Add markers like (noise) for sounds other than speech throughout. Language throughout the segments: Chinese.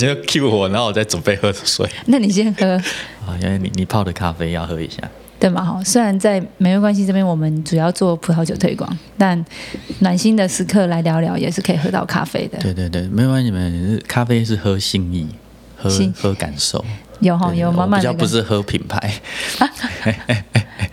突然间 cue 我，然后我再准备喝水。那你先喝，啊，(laughs) 因为你你泡的咖啡要喝一下。对嘛？哈，虽然在没关系这边我们主要做葡萄酒推广，但暖心的时刻来聊聊也是可以喝到咖啡的。对对对，没关系，你们。咖啡是喝心意，喝喝感受。有哈，对有我比较不是喝品牌。(laughs)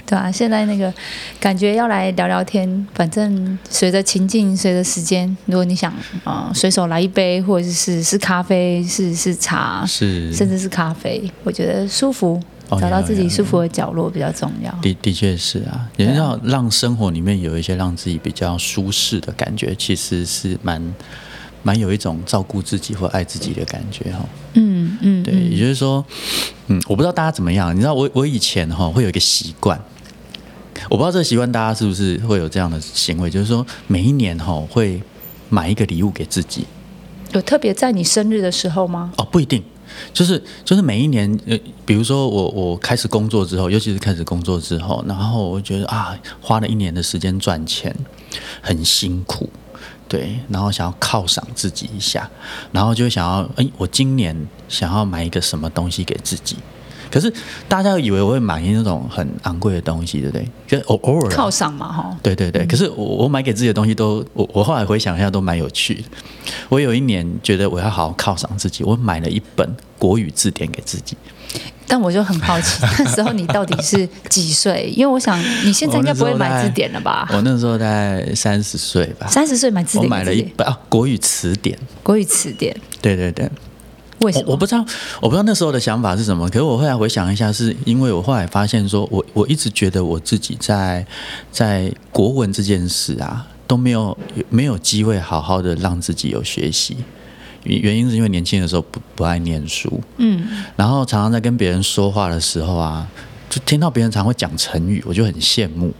对啊，现在那个感觉要来聊聊天，反正随着情境，随着时间，如果你想啊、呃随手来一杯，或者是是咖啡，是是茶，是，甚至是咖啡，我觉得舒服，哦找到自己舒服的角落比较重要。的的确是啊，也是要让生活里面有一些让自己比较舒适的感觉，其实是蛮蛮有一种照顾自己或爱自己的感觉哈。嗯嗯，对，也就是说，嗯，我不知道大家怎么样，你知道我我以前哈会有一个习惯，我不知道这个习惯大家是不是会有这样的行为，就是说每一年哈会买一个礼物给自己。有特别在你生日的时候吗？哦，不一定，就是就是每一年，呃，比如说我我开始工作之后，尤其是开始工作之后，然后我觉得啊，花了一年的时间赚钱，很辛苦，对，然后想要犒赏自己一下，然后就会想要，哎，我今年想要买一个什么东西给自己。可是大家以为我会买那种很昂贵的东西，对不对？就偶偶尔啊犒赏嘛，哈。对对对，可是我我买给自己的东西都，我我后来回想一下都蛮有趣的。我有一年觉得我要好好犒赏自己，我买了一本国语字典给自己。但我就很好奇，(laughs) 那时候你到底是几岁？因为我想你现在应该不会买字典了吧？我那时候大概三十岁吧，三十岁买字典我，买了一本啊国语词典。国语词典，对对对，为什么？我我不知道，我不知道那时候的想法是什么。可是我后来回想一下，是因为我后来发现说，我我一直觉得我自己在在国文这件事啊，都没有没有机会好好的让自己有学习。原原因是因为年轻的时候不不爱念书，嗯，然后常常在跟别人说话的时候啊，就听到别人常会讲成语，我就很羡慕。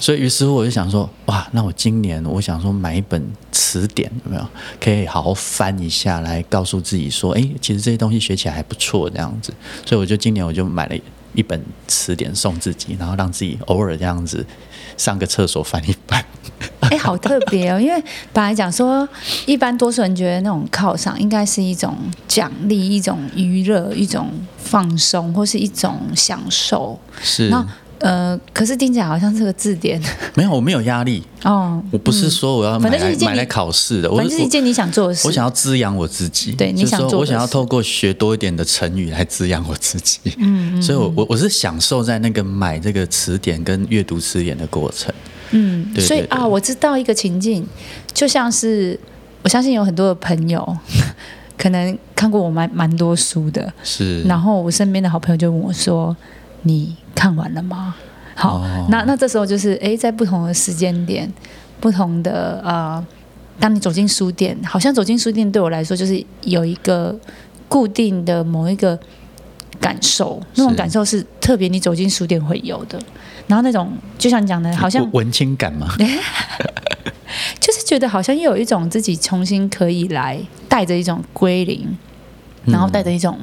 所以于是乎我就想说，哇，那我今年我想说买一本词典，有没有可以好好翻一下，来告诉自己说，哎，其实这些东西学起来还不错，这样子。所以我就今年我就买了一本词典送自己，然后让自己偶尔这样子上个厕所翻一翻。哎、好特别哦！因为本来讲说，一般多数人觉得那种犒赏应该是一种奖励、一种娱乐、一种放松，或是一种享受。是，那呃，可是听起来好像是个字典。(laughs) 没有，我没有压力，哦，我不是说我要买反正是一件你来买来考试的，我反正是一件你想做的事。我想要滋养我自己，对你想做的事。我想要透过学多一点的成语来滋养我自己。嗯，所以我我我是享受在那个买这个词典跟阅读词典的过程。嗯，对所以啊，我知道一个情境，就像是我相信有很多的朋友 (laughs) 可能看过我蛮蛮多书的，是，然后我身边的好朋友就问我说：“你看完了吗？”好，哦那那这时候就是哎，在不同的时间点，不同的呃，当你走进书店，好像走进书店对我来说就是有一个固定的某一个感受，那种感受是特别你走进书店会有的。然后那种就像你讲的，好像文文青感嘛，(laughs) 就是觉得好像又有一种自己重新可以来带着一种归零，嗯然后带着一种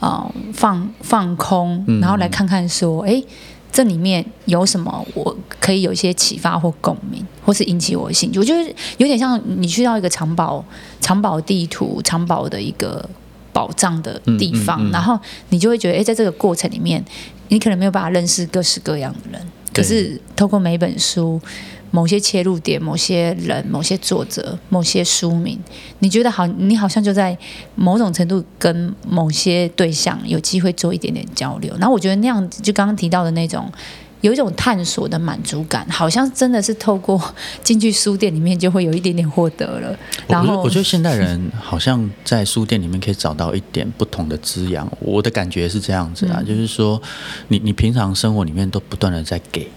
呃放放空，嗯然后来看看说，哎，这里面有什么我可以有一些启发或共鸣，或是引起我的兴趣。我觉得有点像你去到一个藏宝藏宝地图、藏宝的一个宝藏的地方，嗯嗯嗯然后你就会觉得，哎，在这个过程里面，你可能没有办法认识各式各样的人，可是透过每一本书。某些切入点、某些人、某些作者、某些书名，你觉得好，你好像就在某种程度跟某些对象有机会做一点点交流。然后我觉得那样子，就刚刚提到的那种，有一种探索的满足感，好像真的是透过 (laughs) 进去书店里面就会有一点点获得了。然后我觉得我觉得现代人好像在书店里面可以找到一点不同的滋养。我的感觉是这样子啊，嗯就是说，你你平常生活里面都不断的在给。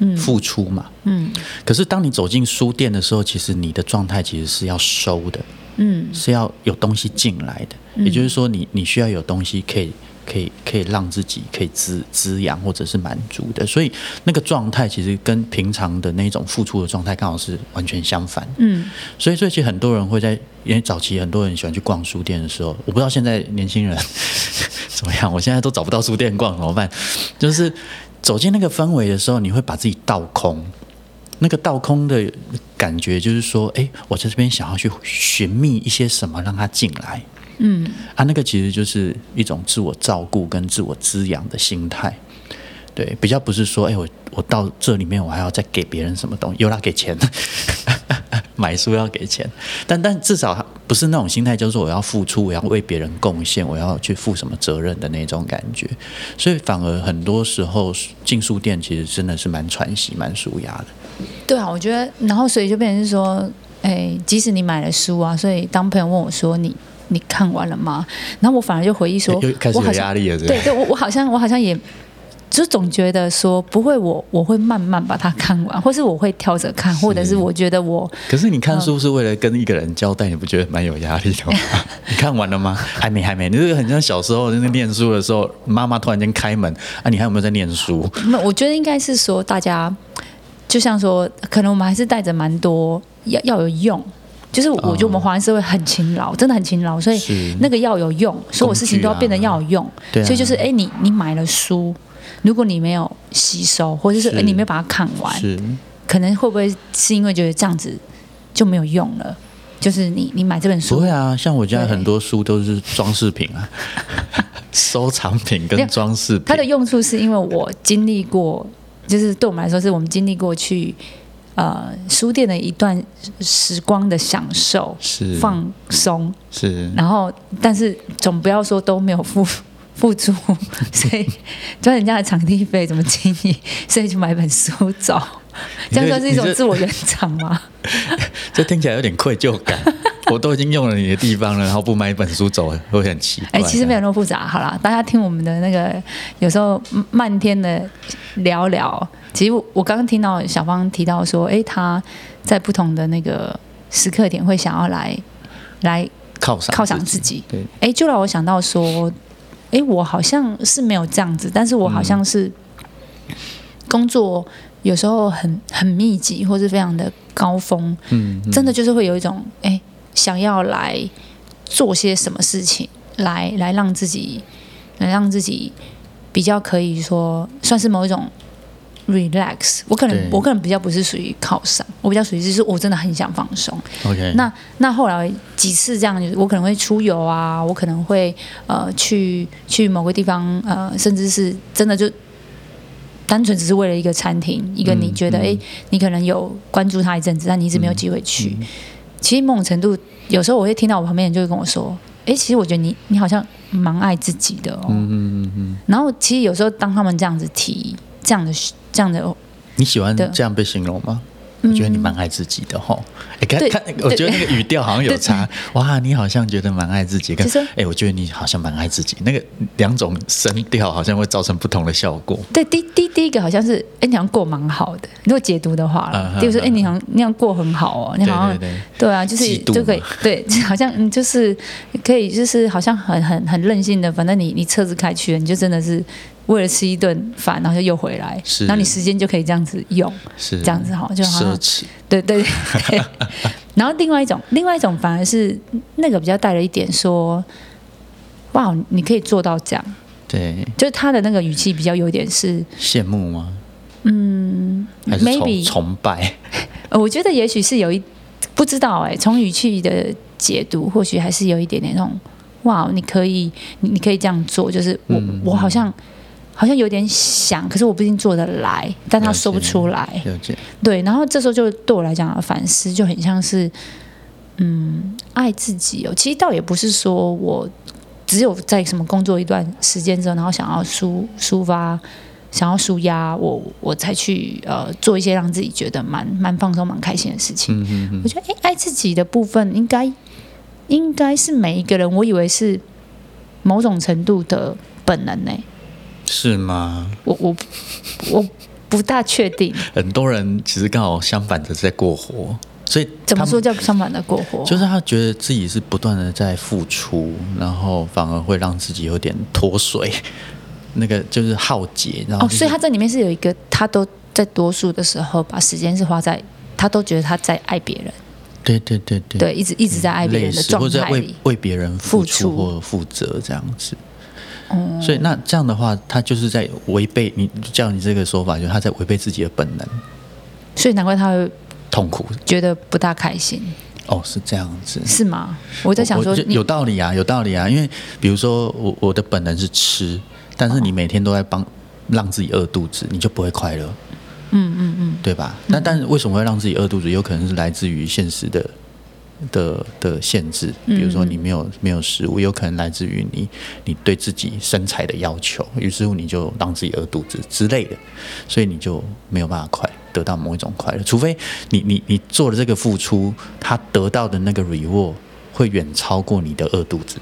嗯付出嘛，嗯可是当你走进书店的时候，其实你的状态其实是要收的，嗯是要有东西进来的。也就是说你，你需要有东西可以可以可以让自己可以滋滋养或者是满足的。所以那个状态其实跟平常的那种付出的状态刚好是完全相反。嗯所以，所以其实很多人会在，因为早期很多人喜欢去逛书店的时候，我不知道现在年轻人 (laughs) 怎么样，我现在都找不到书店逛怎么办？就是走进那个氛围的时候，你会把自己倒空，那个倒空的感觉就是说，哎，我在这边想要去寻觅一些什么，让他进来。嗯，啊，那个其实就是一种自我照顾跟自我滋养的心态。对，比较不是说，哎，我我到这里面，我还要再给别人什么东西，有啦，给钱，买书要给钱，但但至少不是那种心态，就是说我要付出，我要为别人贡献，我要去负什么责任的那种感觉。所以反而很多时候进书店，其实真的是蛮喘息、蛮舒压的。对啊，我觉得，然后所以就变成是说，哎，即使你买了书啊，所以当朋友问我说你你看完了吗？然后我反而就回忆说，又开始有压力了，对对，我我好像我好像也。就总觉得说不会，我我会慢慢把它看完，或是我会挑着看，或者是我觉得我。可是你看书是为了跟一个人交代，你不觉得蛮有压力的吗？(laughs) 你看完了吗？还没，还没。你这个很像小时候那个念书的时候，妈妈突然间开门啊，你还有没有在念书？那我觉得应该是说，大家就像说，可能我们还是带着蛮多要要有用，就是我觉得我们华人社会很勤劳，真的很勤劳，所以那个要有用，所有事情都要变得要有用。所以就是哎，你你买了书。如果你没有吸收，或者是你没有把它看完，是可能会不会是因为觉得这样子就没有用了？就是你你买这本书，不会啊，像我家很多书都是装饰品啊，(laughs) 收藏品跟装饰品。它的用处是因为我经历过，就是对我们来说，是我们经历过去呃书店的一段时光的享受，是放松，是。然后，但是总不要说都没有付。付出，(laughs) 所以赚人家的场地费怎么经营？(laughs) 所以就买本书走，这样算是一种自我圆场吗？(laughs) 这听起来有点愧疚感。我都已经用了你的地方了，然后不买一本书走，会很奇怪。哎，其实没有那么复杂。好了，大家听我们的那个，有时候漫天的聊聊。其实我刚刚听到小芳提到说，哎，他在不同的那个时刻点会想要来来犒赏犒赏自己。对，哎，就让我想到说。哎，我好像是没有这样子，但是我好像是工作有时候很很密集，或是非常的高峰，嗯，真的就是会有一种哎，想要来做些什么事情，来来让自己，来让自己比较可以说算是某一种。relax，我可能我可能比较不是属于靠山，我比较属于就是我真的很想放松。OK，那那后来几次这样，我可能会出游啊，我可能会呃去去某个地方呃，甚至是真的就单纯只是为了一个餐厅，一个你觉得哎，你可能有关注他一阵子，但你一直没有机会去。其实某种程度，有时候我会听到我旁边人就会跟我说，哎，其实我觉得你你好像蛮爱自己的哦。嗯嗯嗯嗯。然后其实有时候当他们这样子提这样的。这样的，你喜欢这样被形容吗？我觉得你蛮爱自己的哈。哎，看，看，我觉得那个语调好像有差。哇，你好像觉得蛮爱自己。跟哎，我觉得你好像蛮爱自己。那个两种声调好像会造成不同的效果。对，第第第一个好像是哎，你好像过蛮好的。如果解读的话，就是哎，你好像那样过很好哦。你好像对啊，就是就可以对，(laughs) 好像就是可以，就是好像很很很任性的。反正你你车子开去了，你就真的是。为了吃一顿饭，然后就又回来，然后你时间就可以这样子用，是这样子哈，就好像奢侈，对对对。(laughs) 然后另外一种，另外一种反而是那个比较带了一点说，哇，你可以做到这样，对，就是他的那个语气比较有点是羡慕吗？嗯，maybe 崇拜。(laughs) 我觉得也许是有一不知道哎，从语气的解读，或许还是有一点点那种哇，你可以，你你可以这样做，就是我我好像。好像有点想，可是我不一定做得来，但他说不出来。对，然后这时候就对我来讲反思就很像是，嗯，爱自己哦。其实倒也不是说我只有在什么工作一段时间之后，然后想要抒抒发，想要舒压，我我才去呃做一些让自己觉得蛮蛮放松、蛮开心的事情。我觉得，哎，爱自己的部分应该应该是每一个人，我以为是某种程度的本能呢。是吗？我我我不大确定。很多人其实刚好相反的在过活，所以怎么说叫相反的过活？就是他觉得自己是不断的在付出，然后反而会让自己有点脱水，(laughs) 那个就是耗竭。然后，所以他在里面是有一个，他都在多数的时候把时间是花在，他都觉得他在爱别人。对对对对，对，一直一直在爱别人的状态里，为别人付出或负责这样子。所以那这样的话，他就是在违背你，叫你这个说法，就是他在违背自己的本能。所以难怪他会痛苦。觉得不大开心，哦，是这样子。是吗？我在想说有道理啊，有道理啊。因为比如说我我的本能是吃，但是你每天都在帮让自己饿肚子，你就不会快乐，嗯嗯嗯，对吧？那但是为什么会让自己饿肚子？有可能是来自于现实的的的限制，比如说你没有没有食物，有可能来自于你你对自己身材的要求，于是乎你就让自己饿肚子之类的，所以你就没有办法快得到某一种快乐，除非你你你做了这个付出，他得到的那个 reward 会远超过你的饿肚子。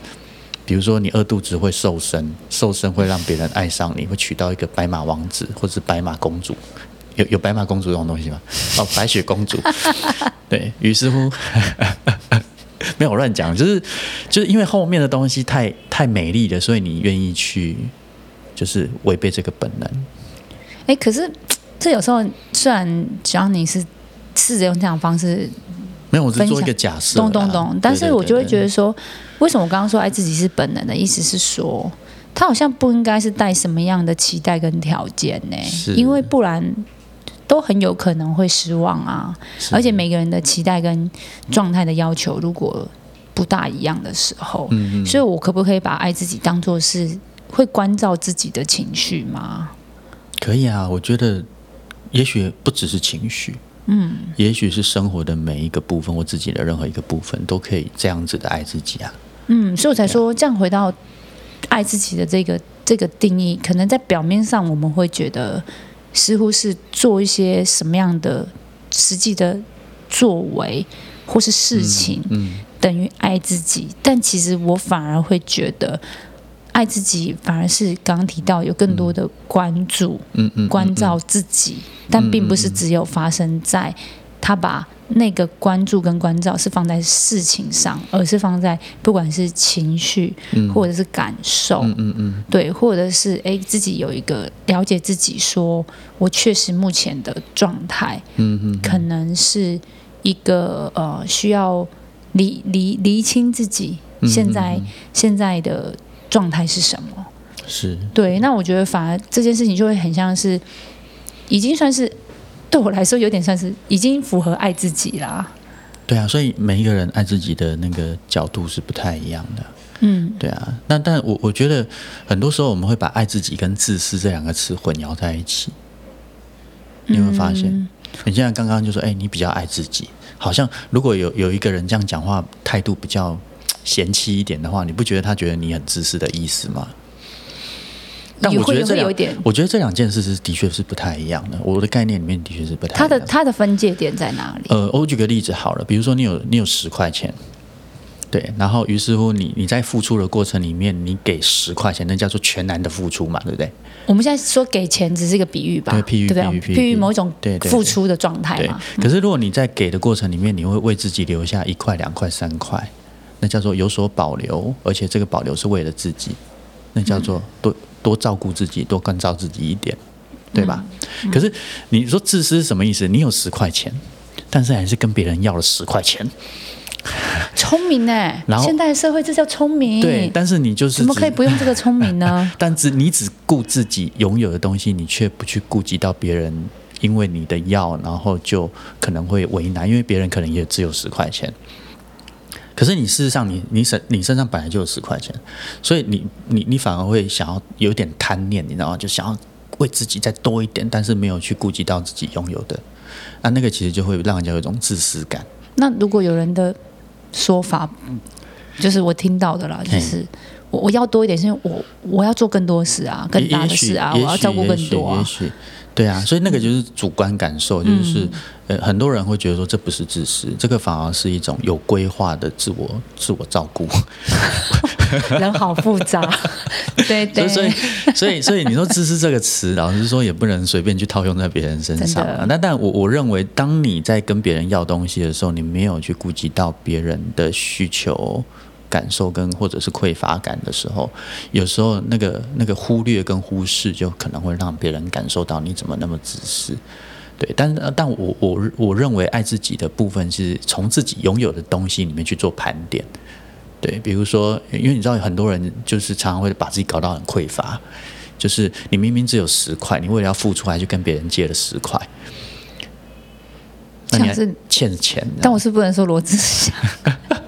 比如说，你饿肚子会瘦身，瘦身会让别人爱上你，会娶到一个白马王子或者是白马公主。有有白马公主这种东西吗？哦，白雪公主。(laughs) 对于是乎，(laughs) 没有乱讲，就是就是因为后面的东西太太美丽了，所以你愿意去就是违背这个本能。哎，可是这有时候虽然只要你是试着用这样的方式，没有，我是做一个假设啦，懂懂懂，但是我就会觉。得说，为什么我刚刚说爱自己是本能的意思是说，他好像不应该是带什么样的期待跟条件呢？因为不然都很有可能会失望啊。而且每个人的期待跟状态的要求如果不大一样的时候，嗯嗯，所以我可不可以把爱自己当做是会关照自己的情绪吗？可以啊，我觉得也许不只是情绪，嗯，也许是生活的每一个部分，或自己的任何一个部分，都可以这样子的爱自己啊。嗯，所以我才说，这样回到爱自己的这个这个定义，可能在表面上我们会觉得似乎是做一些什么样的实际的作为或是事情，嗯，等于爱自己，但其实我反而会觉得。爱自己反而是刚刚提到有更多的关注、嗯嗯，关照自己，但并不是只有发生在他把那个关注跟关照是放在事情上，而是放在不管是情绪嗯。或者是感受，嗯嗯嗯。对，或者是哎自己有一个了解自己说，我确实目前的状态嗯嗯，可能是一个呃需要厘厘厘清自己嗯现在、现在的状态是什么。是。对，那我觉得反而这件事情就会很像是，已经算是对我来说有点算是已经符合爱自己啦。对啊，所以每一个人爱自己的那个角度是不太一样的。嗯，对啊，那但我我觉得很多时候我们会把爱自己跟自私这两个词混淆在一起。你有没有发现？嗯你现在刚刚就说，哎、你比较爱自己，好像如果有有一个人这样讲话，态度比较嫌弃一点的话，你不觉得他觉得你很自私的意思吗？但我觉得这两我觉得这两件事是的确是不太一样的。我的概念里面的确是不太一样它的它的分界点在哪里？呃，我举个例子好了，比如说你有你有十块钱，对，然后于是乎你你在付出的过程里面，你给十块钱，那叫做全然的付出嘛，对不对？我们现在说给钱只是一个比喻吧，对譬喻对不对？譬喻比喻某一种对对对付出的状态嘛。。可是如果你在给的过程里面，你会为自己留下一块、两块、三块，那叫做有所保留，而且这个保留是为了自己，那叫做多多照顾自己，多关照自己一点，对吧？可是你说自私是什么意思？你有十块钱，但是还是跟别人要了十块钱，聪明呢？(laughs) 然后现代社会这叫聪明。对，但是你就是怎么可以不用这个聪明呢？(laughs) 但只你只顾自己拥有的东西，你却不去顾及到别人，因为你的要，然后就可能会为难，因为别人可能也只有十块钱。可是你事实上你，你身你身上本来就有十块钱，所以你你你反而会想要有点贪念，你知道吗？就想要为自己再多一点，但是没有去顾及到自己拥有的，那，那个其实就会让人家有一种自私感。那如果有人的说法，就是我听到的啦，就是我我要多一点，是因为我我要做更多事啊，更大的事啊，我要照顾更多啊。也许对啊，所以那个就是主观感受，嗯就是、呃，很多人会觉得说这不是自私，这个反而是一种有规划的自我自我照顾。(laughs) 人好复杂，(laughs) 对对，所以所以所以你说自私这个词，老实说也不能随便去套用在别人身上啊。那但我我认为，当你在跟别人要东西的时候，你没有去顾及到别人的需求。感受跟或者是匮乏感的时候，有时候那个那个忽略跟忽视，就可能会让别人感受到你怎么那么自私。对，但是但我我我认为爱自己的部分是从自己拥有的东西里面去做盘点。对，比如说，因为你知道很多人就是常常会把自己搞到很匮乏，就是你明明只有十块，你为了要付出，还去跟别人借了十块。那你还像是欠钱，但我是不能说罗志祥，他 (laughs)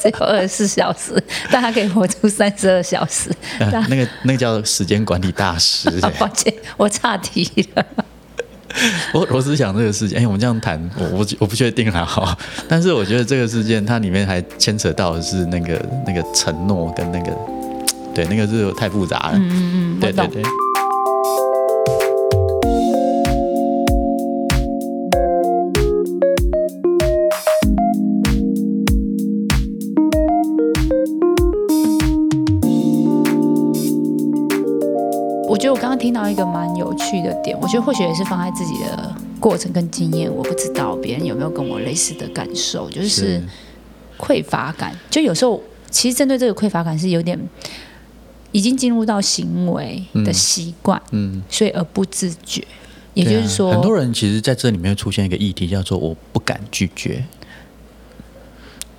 只有二十四小时，(laughs) 但他可以活出三十二小时。呃那个那个叫时间管理大师。(laughs) 啊，抱歉，我岔题了。(laughs) 我罗志祥这个事件，哎，我们这样谈，我我我不确定啦哈。但是我觉得这个事件它里面还牵扯到的是那个那个承诺跟那个，对，那个是太复杂了。嗯嗯。对对对。听到一个蛮有趣的点，我觉得或许也是放在自己的过程跟经验，我不知道别人有没有跟我类似的感受，就是是匮乏感。就有时候其实针对这个匮乏感是有点已经进入到行为的习惯，嗯，所以而不自觉。也就是说，很多人其实在这里面会出现一个议题，叫做我不敢拒绝。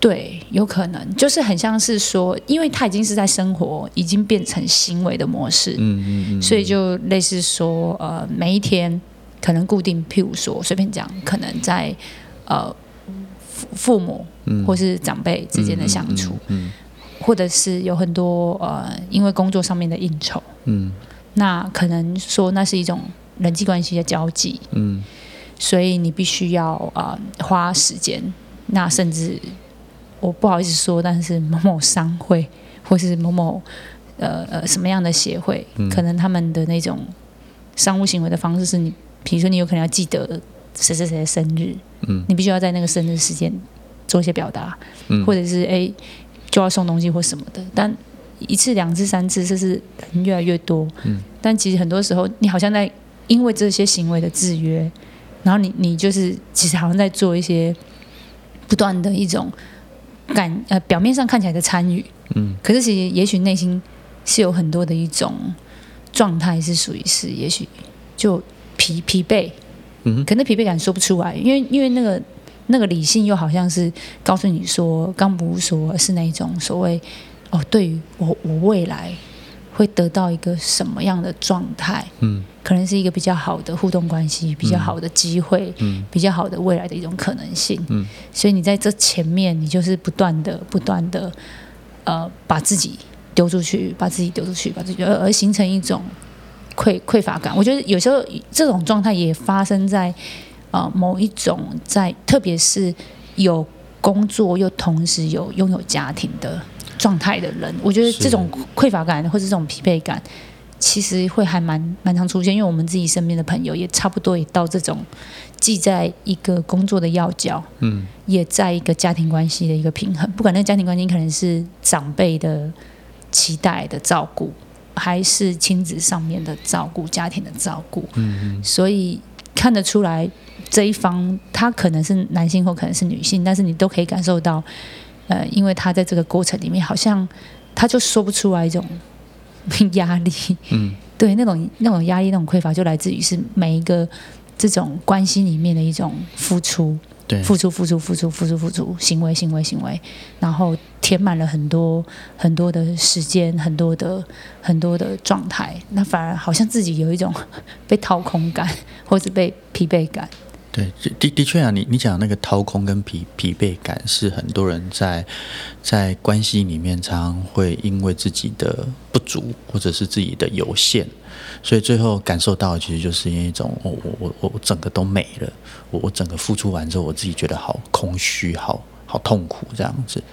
对，有可能就是很像是说，因为他已经是在生活，已经变成行为的模式，嗯嗯嗯，所以就类似说，呃，每一天可能固定，譬如说随便讲，可能在呃父父母或是长辈之间的相处，嗯。或者是有很多呃因为工作上面的应酬，嗯。那可能说那是一种人际关系的交际，嗯。所以你必须要呃花时间，那甚至我不好意思说，但是某某商会或是某某呃呃什么样的协会，可能他们的那种商务行为的方式是你，比如说你有可能要记得谁谁谁的生日，嗯，你必须要在那个生日时间做一些表达，嗯。或者是哎就要送东西或什么的，但一次、两次、三次，这是人越来越多，嗯，但其实很多时候你好像在因为这些行为的制约，然后你你就是其实好像在做一些不断的一种感呃表面上看起来的参与，嗯，可是其实也许内心是有很多的一种状态是属于是也许就疲疲惫，嗯可能疲惫感说不出来，因为因为那个那个理性又好像是告诉你说，刚不是说是那一种所谓哦，对于我我未来会得到一个什么样的状态，嗯可能是一个比较好的互动关系，比较好的机会，嗯比较好的未来的一种可能性。嗯所以你在这前面，你就是不断的、不断的，呃，把自己丢出去，把自己丢出去，把自己，而而形成一种匮匮乏感。我觉得有时候这种状态也发生在呃某一种在，特别是有工作又同时有拥有家庭的状态的人，我觉得这种匮乏感或者这种疲惫感。其实会还蛮蛮常出现，因为我们自己身边的朋友也差不多也到这种，既在一个工作的要角，嗯也在一个家庭关系的一个平衡。不管那个家庭关系可能是长辈的期待的照顾，还是亲子上面的照顾、家庭的照顾，嗯所以看得出来这一方他可能是男性或可能是女性，但是你都可以感受到，呃，因为他在这个过程里面，好像他就说不出来一种 (laughs) 压力，嗯 (laughs) 对那种那种压力、那种匮乏，就来自于是每一个这种关系里面的一种付出。对，付出、付出、付出、付出、付出，行为、行为、行为，然后填满了很多很多的时间，很多的很多的状态，那反而好像自己有一种 (laughs) 被掏空感，或者被疲惫感。对，的的确啊，你你讲那个掏空跟疲疲惫感，是很多人在在关系里面常常会因为自己的不足或者是自己的有限，所以最后感受到其实就是一种我我我我我整个都没了，我我整个付出完之后，我自己觉得好空虚，好好痛苦这样子。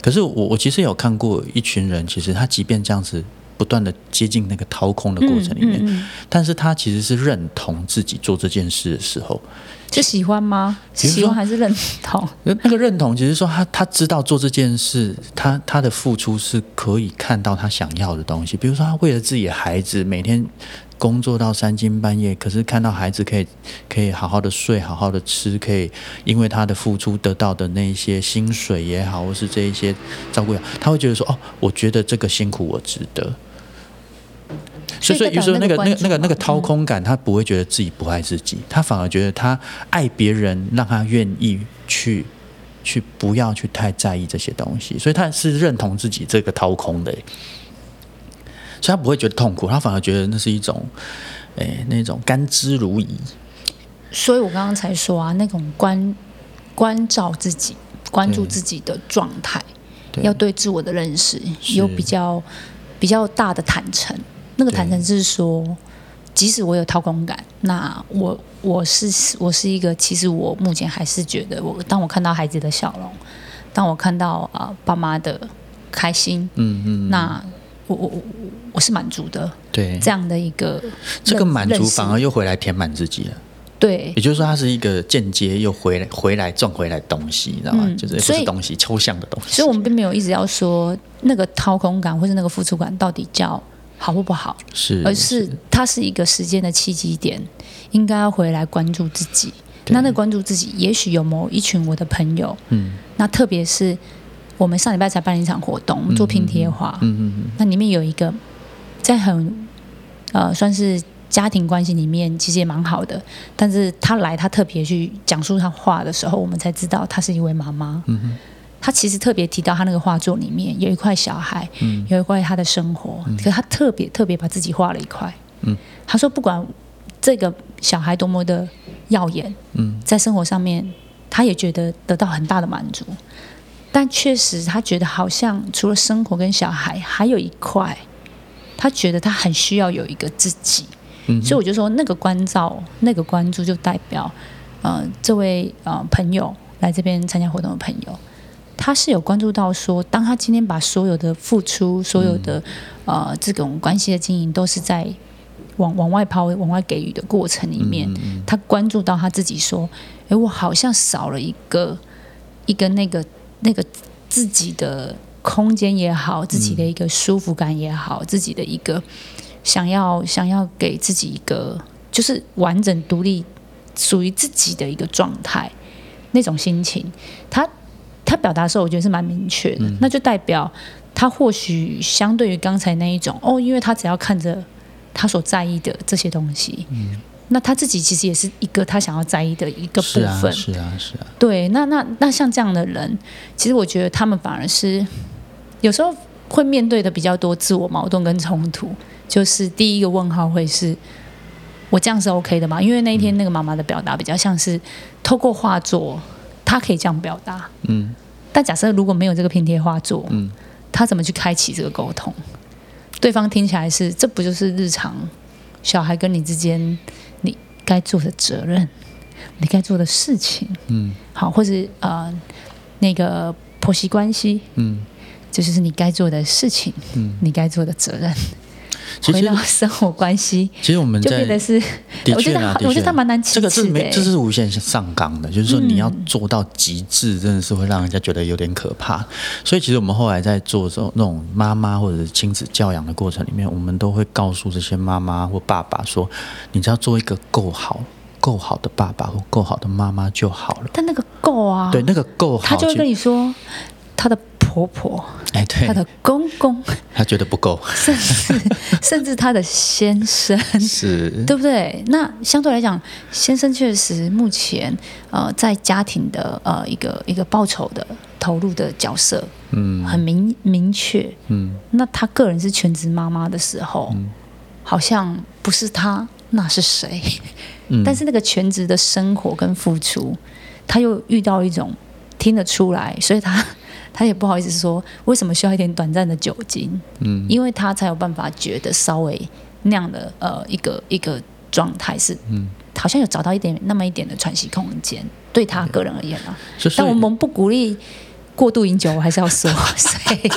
可是我我其实有看过一群人，其实他即便这样子。不断的接近那个掏空的过程里面，嗯嗯嗯但是他其实是认同自己做这件事的时候，是喜欢吗？喜欢还是认同？那那个认同，其实说他他知道做这件事，他他的付出是可以看到他想要的东西。比如说，他为了自己的孩子，每天工作到三更半夜，可是看到孩子可以可以好好的睡，好好的吃，可以因为他的付出得到的那一些薪水也好，或是这一些照顾也好，他会觉得说，哦，我觉得这个辛苦我值得。所以，所以有时候那个、那个、那个、那个掏空感，他不会觉得自己不爱自己，他反而觉得他爱别人，让他愿意去去不要去太在意这些东西，所以他是认同自己这个掏空的，所以他不会觉得痛苦，他反而觉得那是一种，哎，那种甘之如饴。所以我刚刚才说啊，那种关关照自己、关注自己的状态，对。要对自我的认识有比较比较大的坦诚。那个坦诚是说，即使我有掏空感，那我我是我是一个，其实我目前还是觉得我，当我看到孩子的笑容，当我看到啊、呃爸妈的开心，嗯嗯，那我我我我是满足的。对，这样的一个这个满足反而又回来填满自己了。对也就是说，它是一个间接又回来回来赚回来东西，你知道吗？嗯就是不是东西，抽象的东西。所以我们并没有一直要说那个掏空感或是那个付出感到底叫好或不好，是，而是它是一个时间的契机点，应该要回来关注自己。那那关注自己，也许有某一群我的朋友，嗯那特别是我们上礼拜才办了一场活动，我们做拼贴画，嗯嗯嗯，那里面有一个在很呃算是家庭关系里面，其实也蛮好的。但是他来，他特别去讲述他话的时候，我们才知道他是一位妈妈。嗯哼他其实特别提到他那个画作里面有一块小孩，嗯。有一块他的生活，可是他特别特别把自己画了一块。嗯。他说不管这个小孩多么的耀眼，嗯。在生活上面他也觉得得到很大的满足，但确实他觉得好像除了生活跟小孩，还有一块，他觉得他很需要有一个自己。嗯，所以我就说，那个关照、那个关注，就代表，呃，这位呃朋友来这边参加活动的朋友，他是有关注到说，当他今天把所有的付出、所有的、呃这种关系的经营，都是在往往外抛、往外给予的过程里面，嗯他关注到他自己说，哎，我好像少了一个一个那个那个自己的空间也好，自己的一个舒服感也好，自己的一个想要想要给自己一个就是完整独立属于自己的一个状态，那种心情，他他表达的时候，我觉得是蛮明确的，那就代表他或许相对于刚才那一种哦，因为他只要看着他所在意的这些东西，那他自己其实也是一个他想要在意的一个部是啊分，是啊是啊，对，那那那像这样的人，其实我觉得他们反而是有时候会面对的比较多自我矛盾跟冲突。就是第一个问号会是：我这样是 OK 的吗？因为那一天那个妈妈的表达比较像是透过画作，她可以这样表达。嗯但假设如果没有这个拼贴画作，嗯他怎么去开启这个沟通？对方听起来是，这不就是日常小孩跟你之间你该做的责任，你该做的事情？嗯好，或是呃那个婆媳关系，嗯这就是你该做的事情，嗯，你该做的责任。其实回到生活关系，其实我们就变在得是，的我觉得我觉得他蛮难启这个是没。这是无限上纲的，就是说你要嗯做到极致，真的是会让人家觉得有点可怕。所以其实我们后来在做这种那种妈妈或者是亲子教养的过程里面，我们都会告诉这些妈妈或爸爸说，你只要做一个够好、够好的爸爸或够好的妈妈就好了。但那个够啊，对，那个够好，他就会跟你说，他的婆婆、哎，对。她，的公公，她觉得不够，甚至 (laughs) 甚至她的先生，是，对不对？那相对来讲，先生确实目前呃在家庭的呃一个一个报酬的投入的角色嗯。很明明确。嗯。那她个人是全职妈妈的时候，好像不是她，那是谁？嗯，但是那个全职的生活跟付出，她又遇到一种听得出来，所以他他也不好意思说为什么需要一点短暂的酒精，嗯因为他才有办法觉得稍微那样的呃一个一个状态是，嗯，好像有找到一点那么一点的喘息空间，对他个人而言啊。但我们不鼓励过度饮酒，我还是要说，(laughs) 所以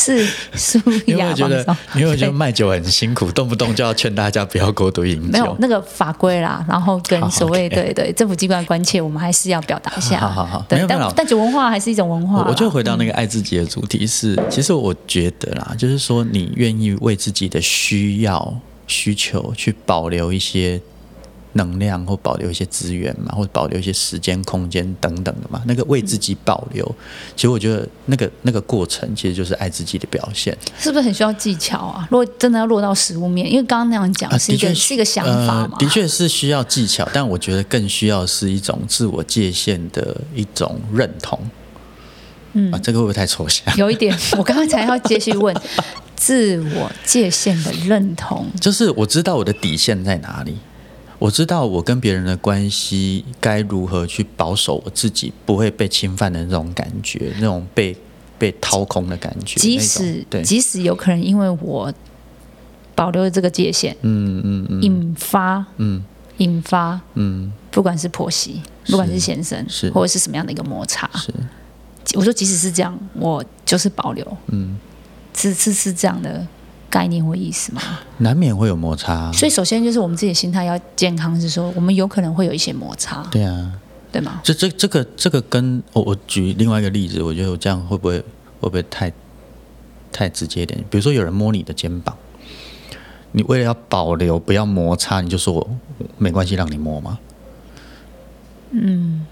是 (laughs) 舒雅因为我觉得放松，因为我觉得卖酒很辛苦，动不动就要劝大家不要过度饮酒。没有那个法规啦，然后跟所谓对对政府机关的关切，我们还是要表达一下。好好好没对，有但但酒文化还是一种文化。我我就回到那个爱自己的主题是，其实我觉得啦，就是说你愿意为自己的需要、需求去保留一些能量，或保留一些资源嘛，或者保留一些时间、空间等等的嘛。那个为自己保留，其实我觉得那个那个过程，其实就是爱自己的表现。是不是很需要技巧啊？如果真的要落到实物面，因为刚刚那样讲啊，是一个、是一个想法嘛，呃的确是需要技巧，但我觉得更需要是一种自我界限的一种认同。嗯啊，这个会不会太抽象？(laughs) 有一点，我刚刚才要继续问 (laughs) 自我界限的认同。就是我知道我的底线在哪里，我知道我跟别人的关系该如何去保守我自己，不会被侵犯的那种感觉，那种被被掏空的感觉。即使对，即使有可能因为我保留了这个界限，嗯嗯嗯。引发嗯。引发，嗯，不管是婆媳，不管是先生，是。或者是什么样的一个摩擦，是。我说即使是这样，我就是保留，嗯，是是是这样的概念或意思吗？难免会有摩擦。所以首先就是我们自己的心态要健康，是说我们有可能会有一些摩擦，对啊，对吗？这这这个这个跟我我举另外一个例子，我觉得我这样会不会会不会太太直接一点？比如说有人摸你的肩膀，你为了要保留不要摩擦，你就说我没关系，让你摸吗？嗯，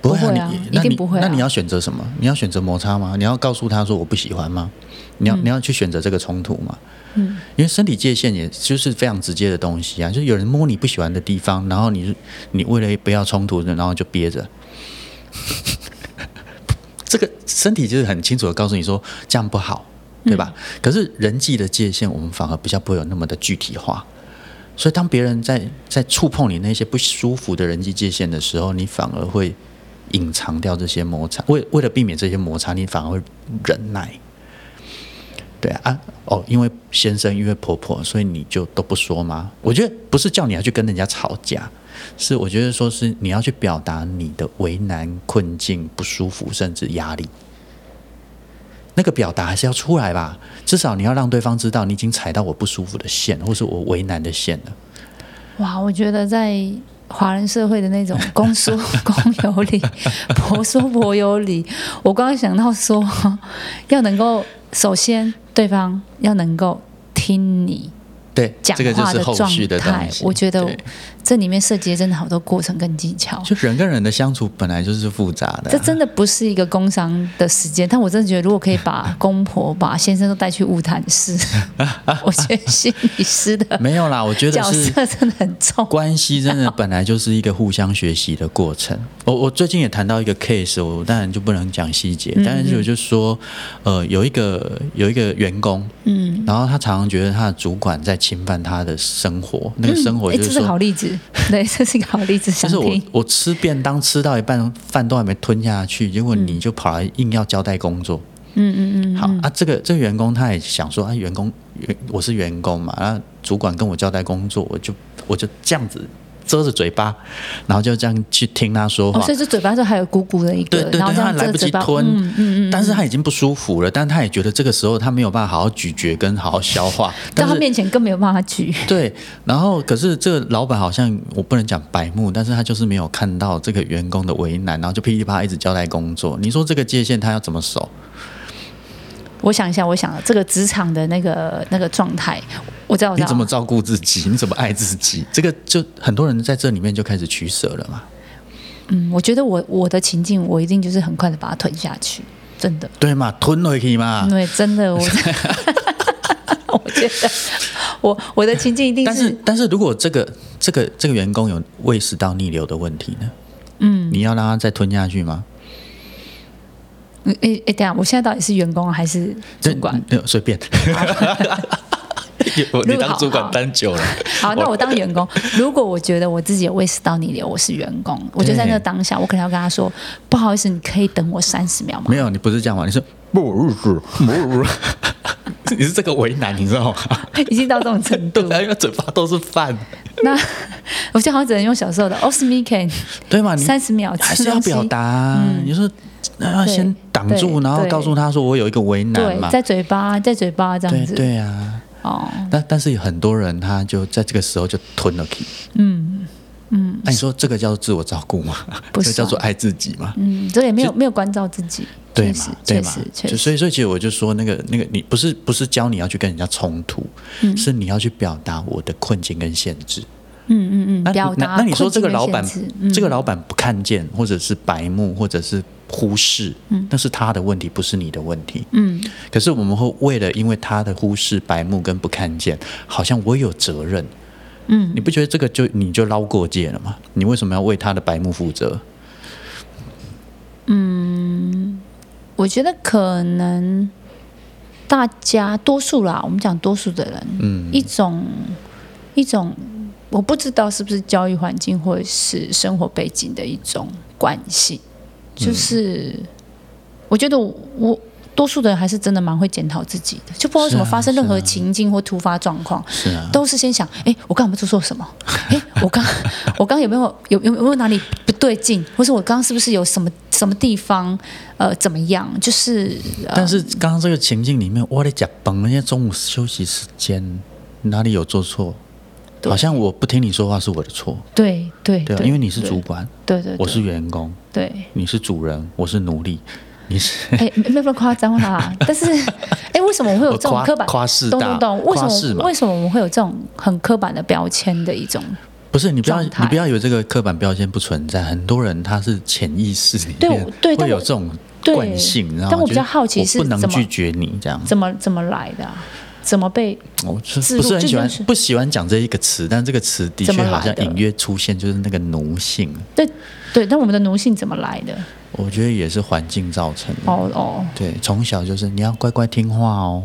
不会啊你那你一定不会啊那你要选择什么？你要选择摩擦吗？你要告诉他说我不喜欢吗？你要、嗯你要去选择这个冲突吗？嗯，因为身体界限也就是非常直接的东西啊，就是有人摸你不喜欢的地方，然后你你为了不要冲突，然后就憋着。(laughs) 这个身体就是很清楚的告诉你说这样不好，对吧？可是人际的界限，我们反而比较不会有那么的具体化。所以当别人在在触碰你那些不舒服的人际界限的时候，你反而会隐藏掉这些摩擦。为为了避免这些摩擦，你反而会忍耐。对啊，哦，因为先生，因为婆婆，所以你就都不说吗？我觉得不是叫你要去跟人家吵架，是我觉得说是你要去表达你的为难、困境、不舒服，甚至压力。那个表达还是要出来吧，至少你要让对方知道你已经踩到我不舒服的线，或是我为难的线了。哇，我觉得在华人社会的那种 (laughs) 公说公有理，(laughs) 婆说婆有理，我刚刚想到说，要能够首先对方要能够听你对，讲话的状态我觉得对这里面涉及的真的好多过程跟技巧。就人跟人的相处本来就是复杂的啊、这真的不是一个工伤的时间，但我真的觉得，如果可以把公婆、把先生都带去物谈室，(laughs) 我觉得心理师的没有啦，我觉得角色真的很重。关系真的本来就是一个互相学习的过程。我我最近也谈到一个 case，我当然就不能讲细节，但是我就说，呃，有一个有一个员工，嗯，然后他常常觉得他的主管在侵犯他的生活，那个生活就是。好例子，(laughs) 对，这是一个好例子，想就是我。我吃便当吃到一半，饭都还没吞下去，结果你就跑来硬要交代工作。嗯嗯嗯，好啊，这个这个员工他也想说啊，员工员我是员工嘛，啊，主管跟我交代工作，我就我就这样子遮着嘴巴，然后就这样去听他说话。哦，所以这嘴巴上还有鼓鼓的一个，对对对，他来不及吞，嗯嗯嗯，但是他已经不舒服了，但他也觉得这个时候他没有办法好好咀嚼跟好好消化，(laughs) 在他面前更没有办法咀。(laughs) 对，然后可是这个老板好像我不能讲白目，但是他就是没有看到这个员工的为难，然后就噼里啪啦一直交代工作。你说这个界限他要怎么守？我想一下，我想这个职场的那个那个状态，我知道。你怎么照顾自己？你怎么爱自己？这个就很多人在这里面就开始取舍了嘛，嗯，我觉得我我的情境，我一定就是很快的把它吞下去，真的。对嘛？吞了可以嘛？对，真的，我 (laughs) 我觉得我我的情境一定但是但是如果这个这个这个员工有胃食道逆流的问题呢？嗯，你要让他再吞下去吗？嗯诶诶，等一下，我现在到底是员工还是主管？没有随便。我 (laughs) 你当主管当久了，好，那我当员工。如果我觉得我自己有胃食道逆流，我是员工，我就在那当下，我可能要跟他说：“不好意思，你可以等我三十秒吗没有，你不是这样玩？你是不不不不，(laughs) 你是这个为难，你知道吗？？” (laughs) 已经到这种程度因为嘴巴都是饭，那我就好像只能用小时候的 o s m i k e 对嘛？你三十秒还是要表达啊。你说那要先挡住，然后告诉他说我有一个为难，嘛。在嘴巴，在嘴巴这样对子。对啊，哦，但但是有很多人他就在这个时候就吞了气。嗯嗯那你说这个叫做自我照顾吗？不这个叫做算爱自己吗？嗯，这也没有没有关照自己，对嘛，对嘛确实，确实，就所以所以其实我就说那个那个你不是不是教你要去跟人家冲突，是你要去表达我的困境跟限制。嗯嗯嗯，那表达那那你说这个老板这个老板不看见，或者是白目，或者是忽视，嗯那是他的问题，不是你的问题。嗯，可是我们会为了因为他的忽视、白目跟不看见，好像我有责任。嗯，你不觉得这个就你就捞过界了吗？你为什么要为他的白目负责？嗯我觉得可能大家多数啦，我们讲多数的人，嗯一种一种我不知道是不是教育环境或者是生活背景的一种惯性，就是我觉得我。多数的人还是真的蛮会检讨自己的，就不知道为什么发生任何情境或突发状况，是啊，都是先想，哎，我刚刚做错什么？哎，我刚我刚有没有有有没有哪里不对劲？或是我刚刚是不是有什么什么地方呃怎么样？就是，但是刚刚这个情境里面，我在讲崩，人家中午休息时间哪里有做错？好像我不听你说话是我的错。对对对，因为你是主管，对对，我是员工，对，你是主人，我是奴隶。你是哎，没有那么夸张啦。(laughs) 但是，哎，为什么我会有这种刻板？懂懂懂？为什么？为什么我们会有这种很刻板的标签的一种？不是你不要，你不要以为这个刻板标签不存在。很多人他是潜意识里面会有这种惯性，你知道吗？但我比较好奇是不能拒绝你这样，怎么怎么来的？怎么被？我不是很喜欢，不喜欢讲这一个词，但这个词的确好像隐约出现，就是那个奴性。对对，但我们的奴性怎么来的？我觉得也是环境造成的。哦哦，对，从小就是你要乖乖听话哦。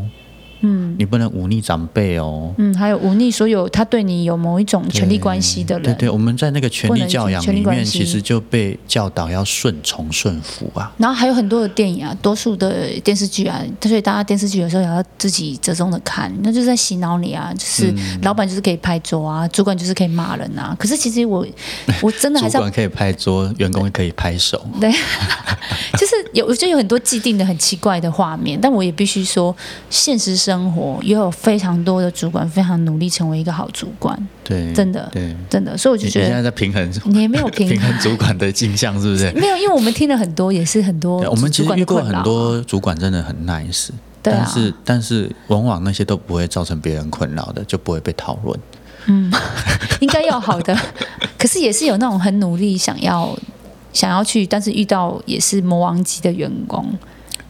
嗯，你不能忤逆长辈哦。嗯，还有忤逆所有他对你有某一种权力关系的人。对对，我们在那个权力教养里面，其实就被教导要顺从顺服啊。然后还有很多的电影啊，多数的电视剧啊，所以大家电视剧有时候也要自己折中的看，那就是在洗脑你啊。就是老板就是可以拍桌啊，主管就是可以骂人啊。可是其实我我真的还是 (laughs) 主管可以拍桌，员工也可以拍手。(laughs) 对，(laughs) 就是有我觉得有很多既定的很奇怪的画面，但我也必须说，现实生生活也有非常多的主管非常努力成为一个好主管，对，真的，对，真的，所以我就觉得现在在平衡，你也没有 (laughs) 平衡主管的镜像，是不是？(laughs) 没有，因为我们听了很多，也是很多，我们其实遇过很多主管真的很 nice，对但是但是往往那些都不会造成别人困扰的，就不会被讨论。嗯，应该要好的，(laughs) 可是也是有那种很努力想要想要去，但是遇到也是魔王级的员工。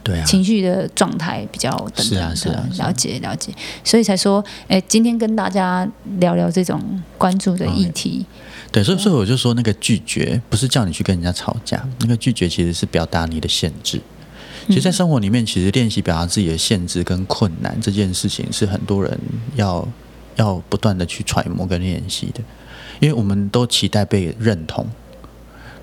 对啊，情绪的状态比较等等的了解了解，所以才说，哎，今天跟大家聊聊这种关注的议题。对，所以所以我就说，那个拒绝不是叫你去跟人家吵架，那个拒绝其实是表达你的限制。其实，在生活里面，其实练习表达自己的限制跟困难这件事情，是很多人要要不断的去揣摩跟练习的，因为我们都期待被认同。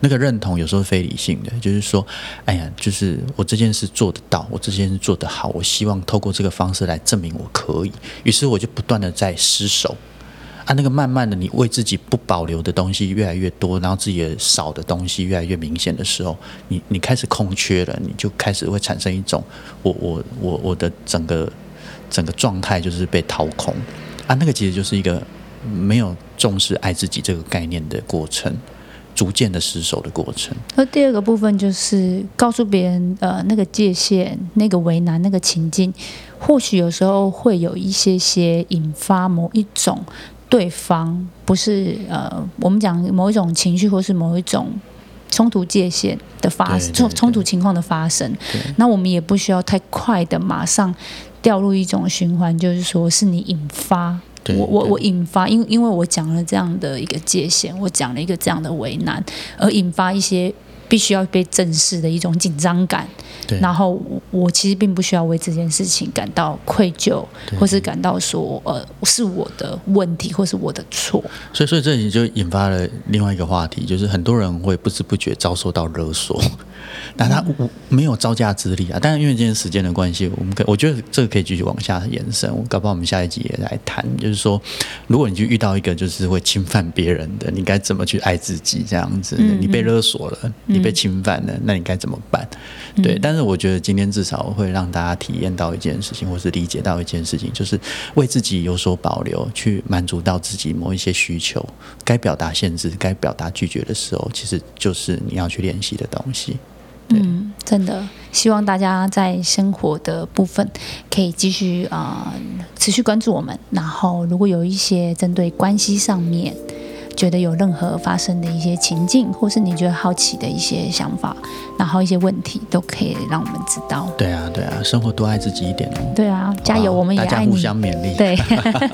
那个认同有时候非理性的，就是说，哎呀，就是我这件事做得到，我这件事做得好，我希望透过这个方式来证明我可以。于是我就不断的在失手，啊，那个慢慢的，你为自己不保留的东西越来越多，然后自己的少的东西越来越明显的时候，你你开始空缺了，你就开始会产生一种，我我我我的整个整个状态就是被掏空，啊，那个其实就是一个没有重视爱自己这个概念的过程。逐渐的失守的过程。那第二个部分就是告诉别人，呃，那个界限、那个为难、那个情境，或许有时候会有一些些引发某一种对方不是呃，我们讲某一种情绪，或是某一种冲突界限的发生，冲冲突情况的发生。那我们也不需要太快的马上掉入一种循环，就是说是你引发。我我我引发，因因为我讲了这样的一个界限，我讲了一个这样的为难，而引发一些必须要被正视的一种紧张感。然后我其实并不需要为这件事情感到愧疚，或是感到说呃是我的问题或是我的错。所以所以这里就引发了另外一个话题，就是很多人会不知不觉遭受到勒索。但他无没有招架之力啊！但是因为今天时间的关系，我们可我觉得这个可以继续往下延伸。我搞不好我们下一集也来谈，就是说，如果你去遇到一个就是会侵犯别人的，你该怎么去爱自己？这样子，你被勒索了，你被侵犯了，那你该怎么办？对，但是我觉得今天至少会让大家体验到一件事情，或是理解到一件事情，就是为自己有所保留，去满足到自己某一些需求，该表达限制、该表达拒绝的时候，其实就是你要去练习的东西。嗯，真的希望大家在生活的部分可以继续啊持续关注我们。然后，如果有一些针对关系上面觉得有任何发生的一些情境，或是你觉得好奇的一些想法，然后一些问题，都可以让我们知道。对啊，对啊，生活多爱自己一点哦。对啊，加油，我们也爱你，互相勉励。对，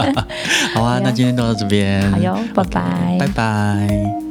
(laughs) 好啊，那今天就到这边。好哟，拜拜，拜拜。